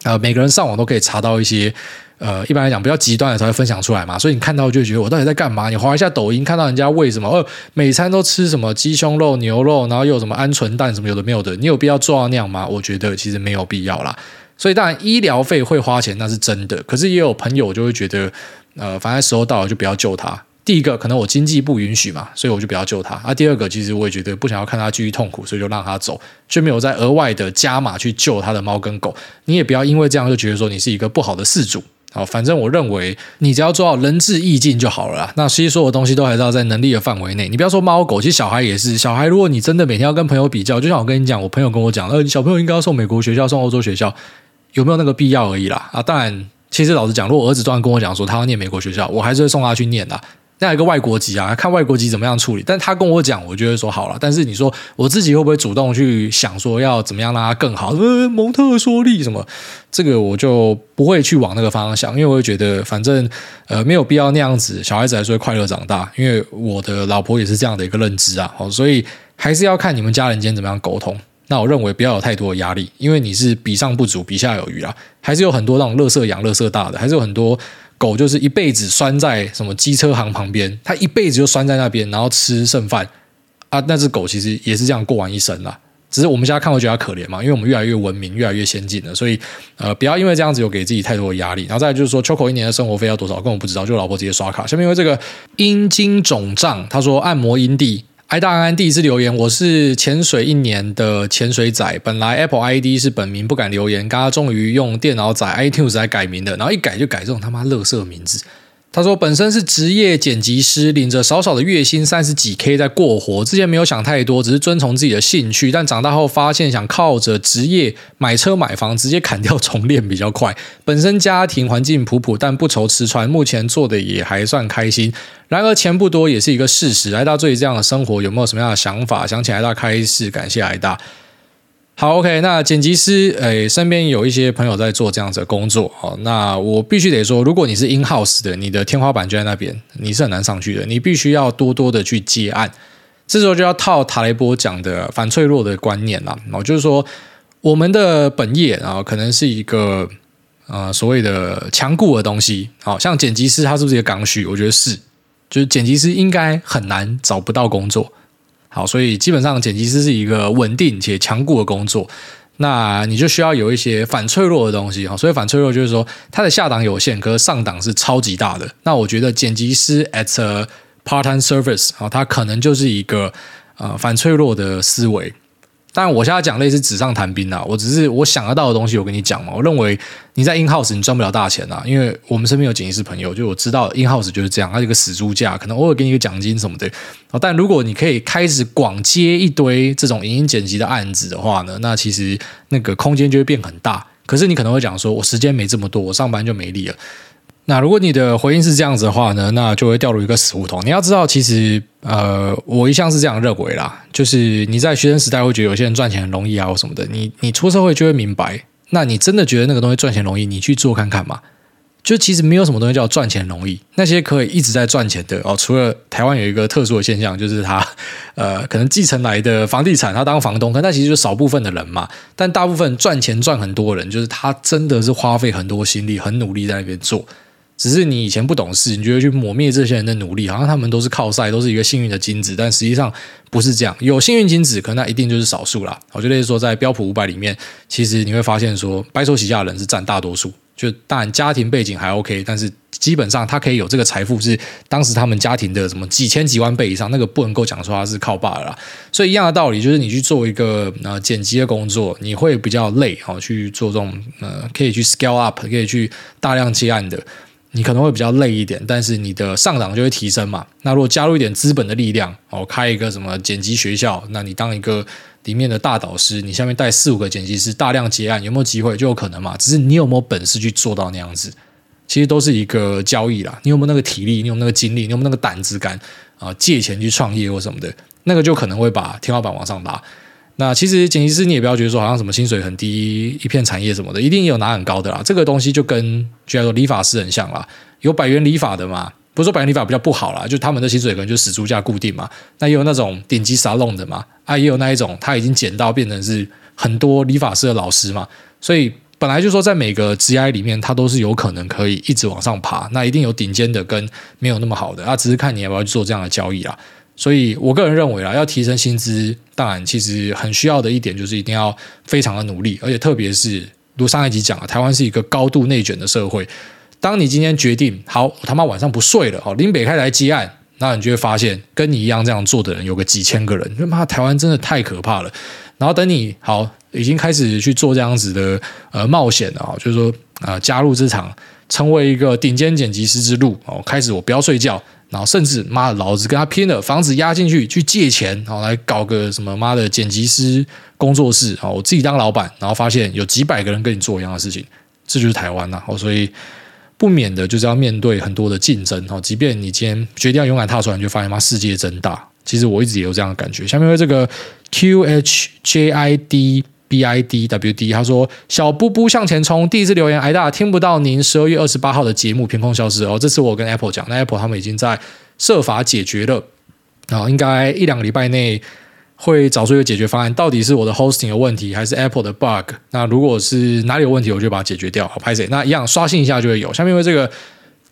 呃，每个人上网都可以查到一些。呃，一般来讲比较极端的才会分享出来嘛，所以你看到就觉得我到底在干嘛？你划一下抖音，看到人家为什么呃每餐都吃什么鸡胸肉、牛肉，然后又有什么鹌鹑蛋什么有的没有的，你有必要做到那样吗？我觉得其实没有必要啦。所以当然医疗费会花钱，那是真的。可是也有朋友就会觉得，呃，反正时候到了就不要救他。第一个可能我经济不允许嘛，所以我就不要救他。啊，第二个其实我也觉得不想要看他继续痛苦，所以就让他走，却没有再额外的加码去救他的猫跟狗。你也不要因为这样就觉得说你是一个不好的饲主。好，反正我认为你只要做到仁至义尽就好了啦。那其实所有东西都还是要在能力的范围内。你不要说猫狗，其实小孩也是。小孩如果你真的每天要跟朋友比较，就像我跟你讲，我朋友跟我讲，呃，你小朋友应该要送美国学校，送欧洲学校，有没有那个必要而已啦。啊，当然，其实老实讲，如果儿子突然跟我讲说他要念美国学校，我还是会送他去念的。那一个外国籍啊，看外国籍怎么样处理。但他跟我讲，我就会说好了。但是你说我自己会不会主动去想说要怎么样让他更好？呃，蒙特梭利什么，这个我就不会去往那个方向想，因为我会觉得反正呃没有必要那样子，小孩子还是会快乐长大。因为我的老婆也是这样的一个认知啊，好，所以还是要看你们家人间怎么样沟通。那我认为不要有太多的压力，因为你是比上不足，比下有余啊，还是有很多那种乐色养乐色大的，还是有很多。狗就是一辈子拴在什么机车行旁边，它一辈子就拴在那边，然后吃剩饭啊。那只狗其实也是这样过完一生啦。只是我们现在看会觉得它可怜嘛，因为我们越来越文明，越来越先进了，所以呃，不要因为这样子有给自己太多的压力。然后再就是说，秋口一年的生活费要多少，根本不知道，就老婆直接刷卡。下面因为这个阴茎肿胀，他说按摩阴蒂。I 大安安第一次留言，我是潜水一年的潜水仔，本来 Apple ID 是本名，不敢留言，刚刚终于用电脑仔 iTunes 来改名的，然后一改就改这种他妈垃圾名字。他说：“本身是职业剪辑师，领着少少的月薪三十几 K 在过活。之前没有想太多，只是遵从自己的兴趣。但长大后发现，想靠着职业买车买房，直接砍掉重练比较快。本身家庭环境普普，但不愁吃穿。目前做的也还算开心。然而钱不多，也是一个事实。来到这里这样的生活，有没有什么样的想法？想起来大开始，感谢来大。”好，OK，那剪辑师，诶，身边有一些朋友在做这样子的工作，好，那我必须得说，如果你是 in house 的，你的天花板就在那边，你是很难上去的，你必须要多多的去接案，这时候就要套塔雷波讲的反脆弱的观念啦，哦，就是说我们的本业啊，可能是一个呃所谓的强固的东西，好像剪辑师他是不是一个刚需？我觉得是，就是剪辑师应该很难找不到工作。好，所以基本上剪辑师是一个稳定且强固的工作，那你就需要有一些反脆弱的东西哈。所以反脆弱就是说，它的下档有限，可是上档是超级大的。那我觉得剪辑师 at a part-time service 啊，它可能就是一个呃反脆弱的思维。当然，我现在讲类似纸上谈兵啊，我只是我想得到的东西，我跟你讲嘛。我认为你在 in house 你赚不了大钱啊，因为我们身边有剪辑师朋友，就我知道 in house 就是这样，它一个死猪价，可能偶尔给你一个奖金什么的。但如果你可以开始广接一堆这种影音剪辑的案子的话呢，那其实那个空间就会变很大。可是你可能会讲说，我时间没这么多，我上班就没力了。那如果你的回应是这样子的话呢，那就会掉入一个死胡同。你要知道，其实呃，我一向是这样认为啦，就是你在学生时代会觉得有些人赚钱很容易啊，或什么的。你你出社会就会明白，那你真的觉得那个东西赚钱容易，你去做看看嘛。就其实没有什么东西叫赚钱容易，那些可以一直在赚钱的哦，除了台湾有一个特殊的现象，就是他呃，可能继承来的房地产，他当房东，可那其实就少部分的人嘛。但大部分赚钱赚很多人，就是他真的是花费很多心力，很努力在那边做。只是你以前不懂事，你觉得去抹灭这些人的努力，好像他们都是靠晒，都是一个幸运的金子，但实际上不是这样。有幸运金子，可那一定就是少数啦。我觉得说，在标普五百里面，其实你会发现说，白手起家的人是占大多数。就当然家庭背景还 OK，但是基本上他可以有这个财富，是当时他们家庭的什么几千几万倍以上，那个不能够讲说他是靠爸的啦。所以一样的道理，就是你去做一个呃剪辑的工作，你会比较累，好去做这种呃可以去 scale up，可以去大量接案的。你可能会比较累一点，但是你的上涨就会提升嘛。那如果加入一点资本的力量，哦，开一个什么剪辑学校，那你当一个里面的大导师，你下面带四五个剪辑师，大量接案，有没有机会？就有可能嘛。只是你有没有本事去做到那样子，其实都是一个交易啦。你有没有那个体力？你有没有那个精力？你有没有那个胆子敢啊？借钱去创业或什么的？那个就可能会把天花板往上拉。那其实剪辑师你也不要觉得说好像什么薪水很低，一片产业什么的，一定有拿很高的啦。这个东西就跟举来说理发师很像啦，有百元理发的嘛，不是说百元理发比较不好啦，就他们的薪水可能就死猪价固定嘛。那也有那种顶级沙龙的嘛，啊，也有那一种他已经剪到变成是很多理发师的老师嘛。所以本来就说在每个职业里面，它都是有可能可以一直往上爬。那一定有顶尖的跟没有那么好的，啊，只是看你要不要去做这样的交易啦。所以，我个人认为啦，要提升薪资，当然其实很需要的一点就是一定要非常的努力，而且特别是如上一集讲了，台湾是一个高度内卷的社会。当你今天决定好，我他妈晚上不睡了，哦，林北开来接案，那你就会发现跟你一样这样做的人有个几千个人，就妈台湾真的太可怕了。然后等你好已经开始去做这样子的呃冒险了，就是说啊、加入这场成为一个顶尖剪辑师之路哦，开始我不要睡觉。然后甚至妈的，老子跟他拼了，房子押进去去借钱，然后来搞个什么妈的剪辑师工作室啊！我自己当老板，然后发现有几百个人跟你做一样的事情，这就是台湾呐！哦，所以不免的就是要面对很多的竞争哦。即便你今天决定要勇敢踏出来，你就发现妈世界真大。其实我一直也有这样的感觉。下面为这个 Q H J I D。B I D W D，他说：“小布布向前冲。”第一次留言，挨大听不到您十二月二十八号的节目，凭空消失哦。这次我跟 Apple 讲，那 Apple 他们已经在设法解决了，然后应该一两个礼拜内会找出一个解决方案。到底是我的 hosting 有问题，还是 Apple 的 bug？那如果是哪里有问题，我就把它解决掉。好，拍谢。那一样刷新一下就会有。下面为这个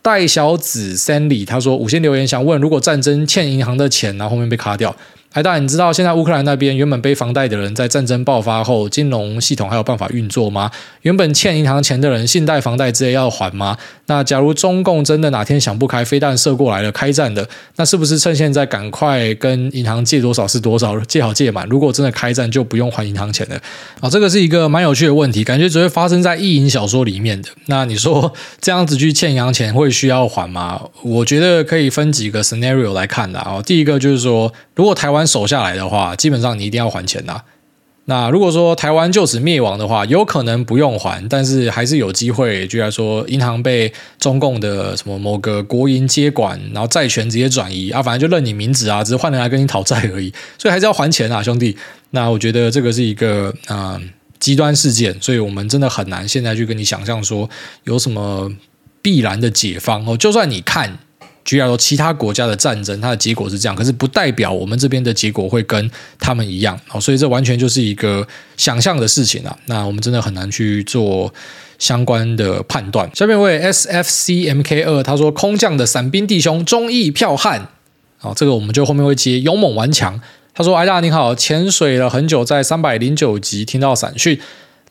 戴小子 Sandy，他说：“五星留言，想问，如果战争欠银行的钱，然后后面被卡掉。”哎，大你知道现在乌克兰那边原本背房贷的人，在战争爆发后，金融系统还有办法运作吗？原本欠银行钱的人，信贷、房贷之类要还吗？那假如中共真的哪天想不开，飞弹射过来了，开战的，那是不是趁现在赶快跟银行借多少是多少，借好借满？如果真的开战，就不用还银行钱了。啊，这个是一个蛮有趣的问题，感觉只会发生在意淫小说里面的。那你说这样子去欠银行钱会需要还吗？我觉得可以分几个 scenario 来看的啊。第一个就是说，如果台湾守下来的话，基本上你一定要还钱呐。那如果说台湾就此灭亡的话，有可能不用还，但是还是有机会，就来说银行被中共的什么某个国营接管，然后债权直接转移啊，反正就认你名字啊，只是换人来跟你讨债而已，所以还是要还钱啊，兄弟。那我觉得这个是一个啊极端事件，所以我们真的很难现在去跟你想象说有什么必然的解方哦，就算你看。举例来说，其他国家的战争，它的结果是这样，可是不代表我们这边的结果会跟他们一样哦，所以这完全就是一个想象的事情啊。那我们真的很难去做相关的判断。下面一位 S F C M K 二他说：“空降的伞兵弟兄，忠义票悍。”好，这个我们就后面会接勇猛顽强。他说：“哎大你好，潜水了很久，在三百零九集听到伞讯。”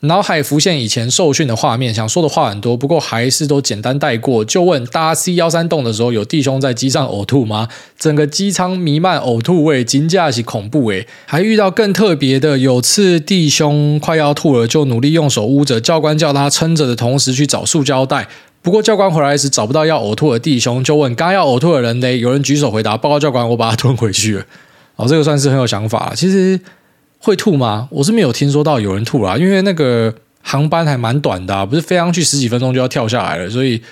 脑海浮现以前受训的画面，想说的话很多，不过还是都简单带过。就问搭 C 幺三洞的时候，有弟兄在机上呕吐吗？整个机舱弥漫呕吐味，惊驾起恐怖诶。还遇到更特别的，有次弟兄快要吐了，就努力用手捂着，教官叫他撑着的同时去找塑胶袋。不过教官回来时找不到要呕吐的弟兄，就问刚要呕吐的人嘞？有人举手回答：报告教官，我把他吞回去了。哦，这个算是很有想法。其实。会吐吗？我是没有听说到有人吐啦，因为那个航班还蛮短的，不是飞上去十几分钟就要跳下来了，所以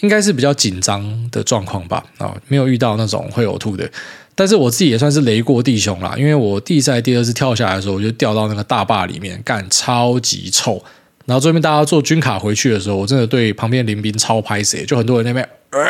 应该是比较紧张的状况吧。啊，没有遇到那种会呕吐的。但是我自己也算是雷过弟兄啦，因为我第一次、第二次跳下来的时候，我就掉到那个大坝里面，干超级臭。然后这边大家坐军卡回去的时候，我真的对旁边邻兵超拍死，就很多人那边呃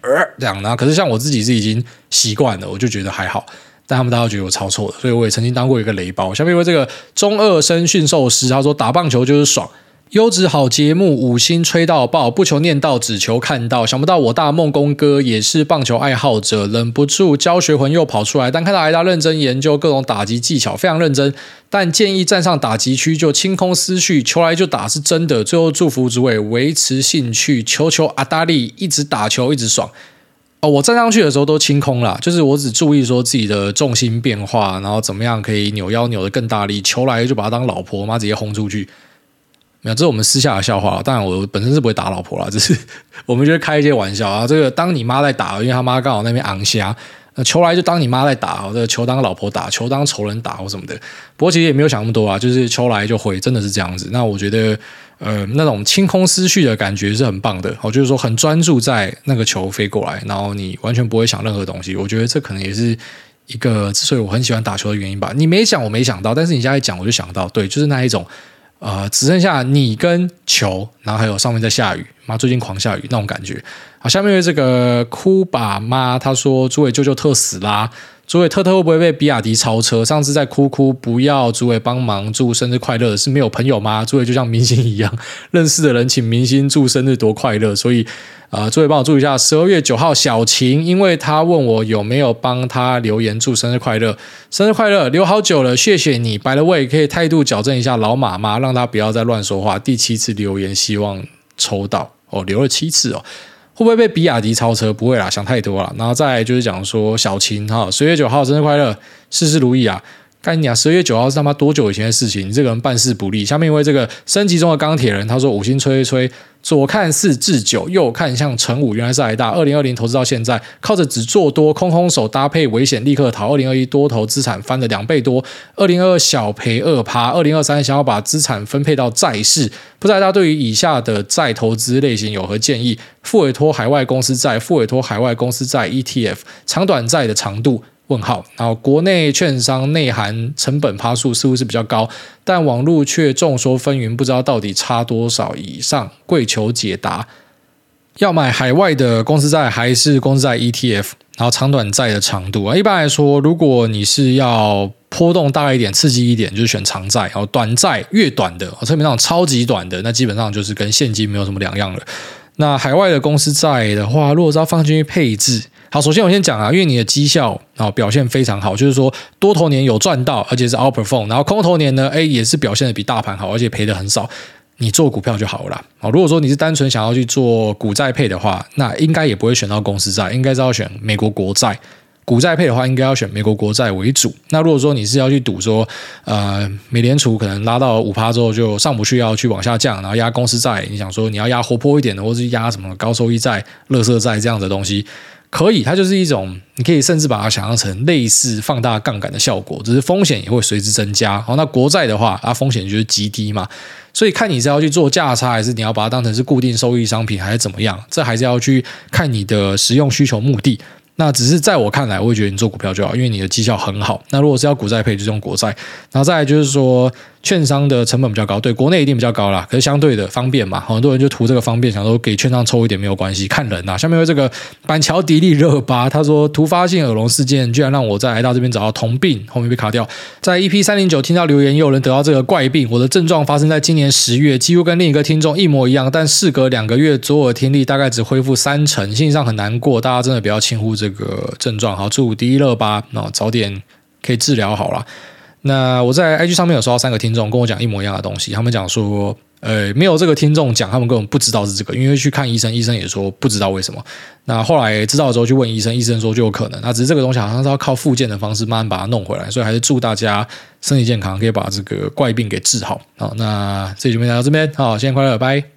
呃这样。然后可是像我自己是已经习惯了，我就觉得还好。但他们大家都觉得我抄错了，所以我也曾经当过一个雷包。下面因为这个中二生驯兽师，他说打棒球就是爽，优质好节目，五星吹到爆，不求念到，只求看到。想不到我大梦工哥也是棒球爱好者，忍不住教学魂又跑出来。但看到挨大认真研究各种打击技巧，非常认真。但建议站上打击区就清空思绪，球来就打是真的。最后祝福诸位维持兴趣，求求阿达利一直打球一直爽。哦，我站上去的时候都清空了，就是我只注意说自己的重心变化，然后怎么样可以扭腰扭得更大力，球来就把他当老婆，妈直接轰出去。没有，这是我们私下的笑话。当然，我本身是不会打老婆啦，*laughs* 只是我们就会开一些玩笑啊。这个当你妈在打，因为他妈刚好那边昂虾，那球来就当你妈在打，这个球当老婆打，球当仇人打或什么的。不过其实也没有想那么多啊，就是球来就回，真的是这样子。那我觉得。呃，那种清空思绪的感觉是很棒的，我就是说很专注在那个球飞过来，然后你完全不会想任何东西。我觉得这可能也是一个之所以我很喜欢打球的原因吧。你没想，我没想到，但是你现在讲，我就想到，对，就是那一种，呃，只剩下你跟球，然后还有上面在下雨，妈，最近狂下雨那种感觉。好，下面这个哭爸妈，他说：“诸位舅舅特斯拉。”诸位特特会不会被比亚迪超车？上次在哭哭不要诸位帮忙祝生日快乐，是没有朋友吗？诸位就像明星一样，*laughs* 认识的人请明星祝生日多快乐。所以啊、呃，诸位帮我祝一下十二月九号小晴，因为他问我有没有帮他留言祝生日快乐，生日快乐，留好久了，谢谢你。By the way，可以态度矫正一下老马吗？让他不要再乱说话。第七次留言，希望抽到哦，留了七次哦。会不会被比亚迪超车？不会啦，想太多了。然后再来就是讲说小秦哈，十月九号生日快乐，事事如意啊！干你啊！十月九号是他妈多久以前的事情？你这个人办事不力。下面一位这个升级中的钢铁人，他说五星吹吹吹，左看四至九，右看像乘五，原来是台大。二零二零投资到现在，靠着只做多空空手搭配危险立刻逃。二零二一多头资产翻了两倍多。二零二二小赔二趴。二零二三想要把资产分配到债市，不知道大家对于以下的债投资类型有何建议？复委托海外公司债、复委托海外公司债 ETF、长短债的长度。问号，然后国内券商内含成本趴数似乎是比较高，但网络却众说纷纭，不知道到底差多少以上，跪求解答。要买海外的公司债还是公司债 ETF？然后长短债的长度啊，一般来说，如果你是要波动大一点、刺激一点，就是选长债；然后短债越短的，特别那种超级短的，那基本上就是跟现金没有什么两样了。那海外的公司债的话，如果是要放进去配置，好，首先我先讲啊，因为你的绩效啊表现非常好，就是说多头年有赚到，而且是 outperform，然后空头年呢，哎也是表现的比大盘好，而且赔的很少，你做股票就好了啦。如果说你是单纯想要去做股债配的话，那应该也不会选到公司债，应该是要选美国国债。股债配的话，应该要选美国国债为主。那如果说你是要去赌说，呃，美联储可能拉到五趴之后就上不去，要去往下降，然后压公司债，你想说你要压活泼一点的，或是压什么高收益债、垃圾债这样的东西。可以，它就是一种，你可以甚至把它想象成类似放大杠杆的效果，只是风险也会随之增加。好，那国债的话，它风险就是极低嘛，所以看你是要去做价差，还是你要把它当成是固定收益商品，还是怎么样？这还是要去看你的实用需求目的。那只是在我看来，我会觉得你做股票就好，因为你的绩效很好。那如果是要股债配，就用国债。然后再来就是说，券商的成本比较高，对，国内一定比较高啦。可是相对的方便嘛，很多人就图这个方便，想说给券商抽一点没有关系，看人呐。下面有这个板桥迪丽热巴，他说突发性耳聋事件居然让我在来到这边找到同病，后面被卡掉。在 EP 三零九听到留言，也有人得到这个怪病。我的症状发生在今年十月，几乎跟另一个听众一模一样，但事隔两个月，左耳听力大概只恢复三成，心理上很难过。大家真的不要轻忽这个症状，好，祝迪丽热巴那早点可以治疗好了。那我在 IG 上面有收到三个听众跟我讲一模一样的东西，他们讲说，呃，没有这个听众讲，他们根本不知道是这个，因为去看医生，医生也说不知道为什么。那后来知道之后去问医生，医生说就有可能，那只是这个东西好像是要靠复健的方式慢慢把它弄回来，所以还是祝大家身体健康，可以把这个怪病给治好。好，那这期就分享到这边，好，新年快乐，拜。